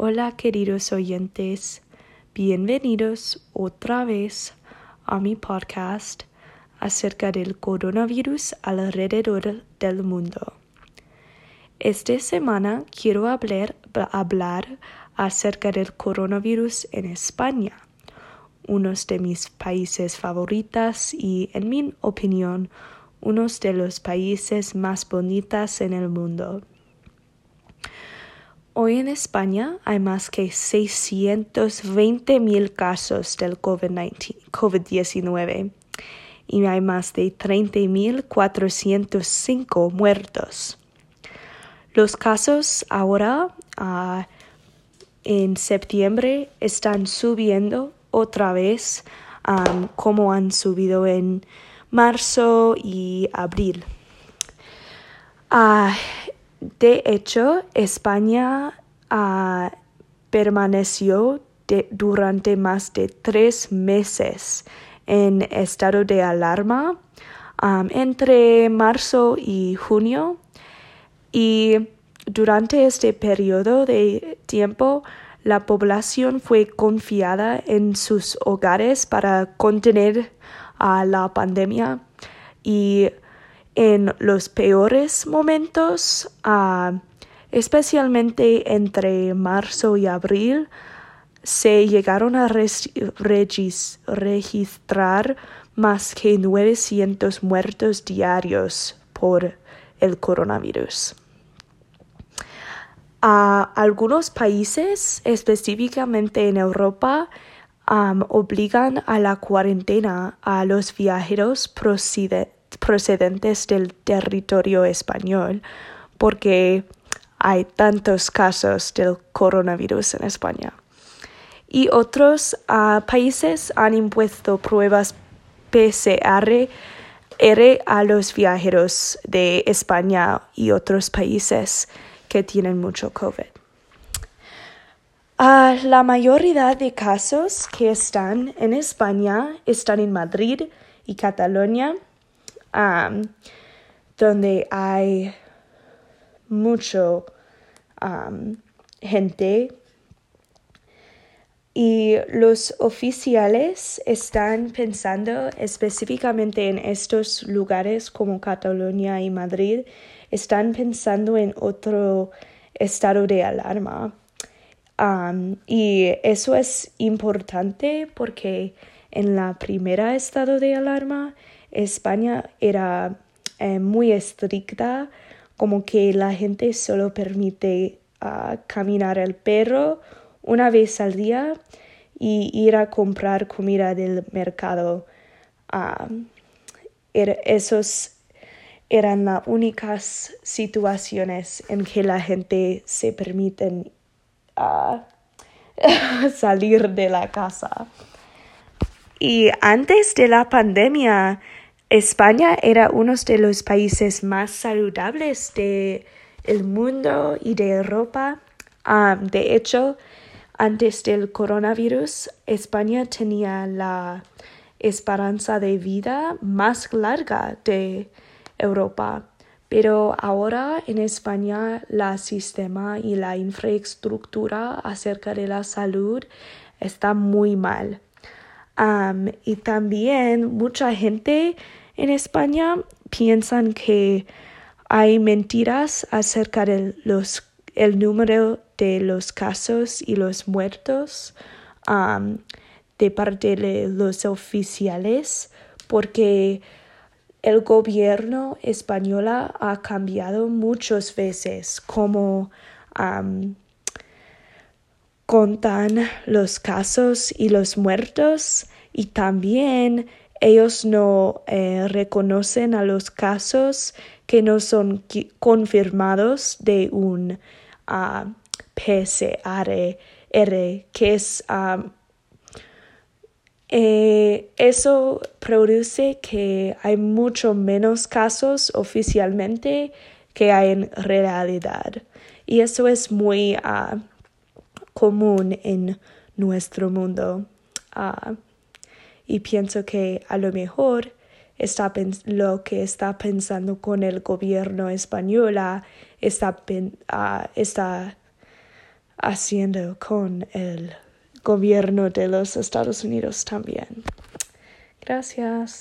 Hola queridos oyentes, bienvenidos otra vez a mi podcast acerca del coronavirus alrededor del mundo. Esta semana quiero hablar, hablar acerca del coronavirus en España, uno de mis países favoritos y, en mi opinión, uno de los países más bonitos en el mundo. Hoy en España hay más que 620 mil casos del COVID-19 y hay más de 30.405 muertos. Los casos ahora uh, en septiembre están subiendo otra vez um, como han subido en marzo y abril. Uh, de hecho, España uh, permaneció durante más de tres meses en estado de alarma um, entre marzo y junio. Y durante este periodo de tiempo la población fue confiada en sus hogares para contener a la pandemia. Y en los peores momentos, uh, especialmente entre marzo y abril, se llegaron a registrar más que 900 muertos diarios por el coronavirus. Uh, algunos países, específicamente en Europa, obligan a la cuarentena a los viajeros procedentes procedentes del territorio español porque hay tantos casos del coronavirus en España. Y otros uh, países han impuesto pruebas PCR a los viajeros de España y otros países que tienen mucho COVID. Uh, la mayoría de casos que están en España están en Madrid y Cataluña um, donde hay mucho um, gente y los oficiales están pensando específicamente en estos lugares como Cataluña y Madrid, están pensando en otro estado de alarma. Um, y eso es importante porque en la primera estado de alarma España era eh, muy estricta, como que la gente solo permite uh, caminar el perro una vez al día y ir a comprar comida del mercado. Uh, er, esos eran las únicas situaciones en que la gente se permite uh, salir de la casa. Y antes de la pandemia, España era uno de los países más saludables del mundo y de Europa. de hecho, antes del coronavirus, España tenía la esperanza de vida más larga de Europa. Pero ahora en España la sistema y la infraestructura acerca de la salud está muy mal. Y también mucha gente en España piensan que hay mentiras acerca de los, el número de los casos y los muertos um, de parte de los oficiales porque el gobierno español ha cambiado muchas veces como um, contan los casos y los muertos y también ellos no eh, reconocen a los casos que no son confirmados de un uh, PCR, que es eh, eso produce que hay mucho menos casos oficialmente que hay en realidad. Y eso es muy uh, común en nuestro mundo. Uh, y pienso que a lo mejor está lo que está pensando con el gobierno español está, uh, está haciendo con el gobierno de los Estados Unidos también. Gracias.